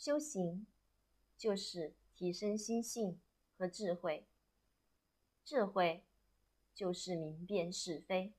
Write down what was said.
修行就是提升心性和智慧。智慧就是明辨是非。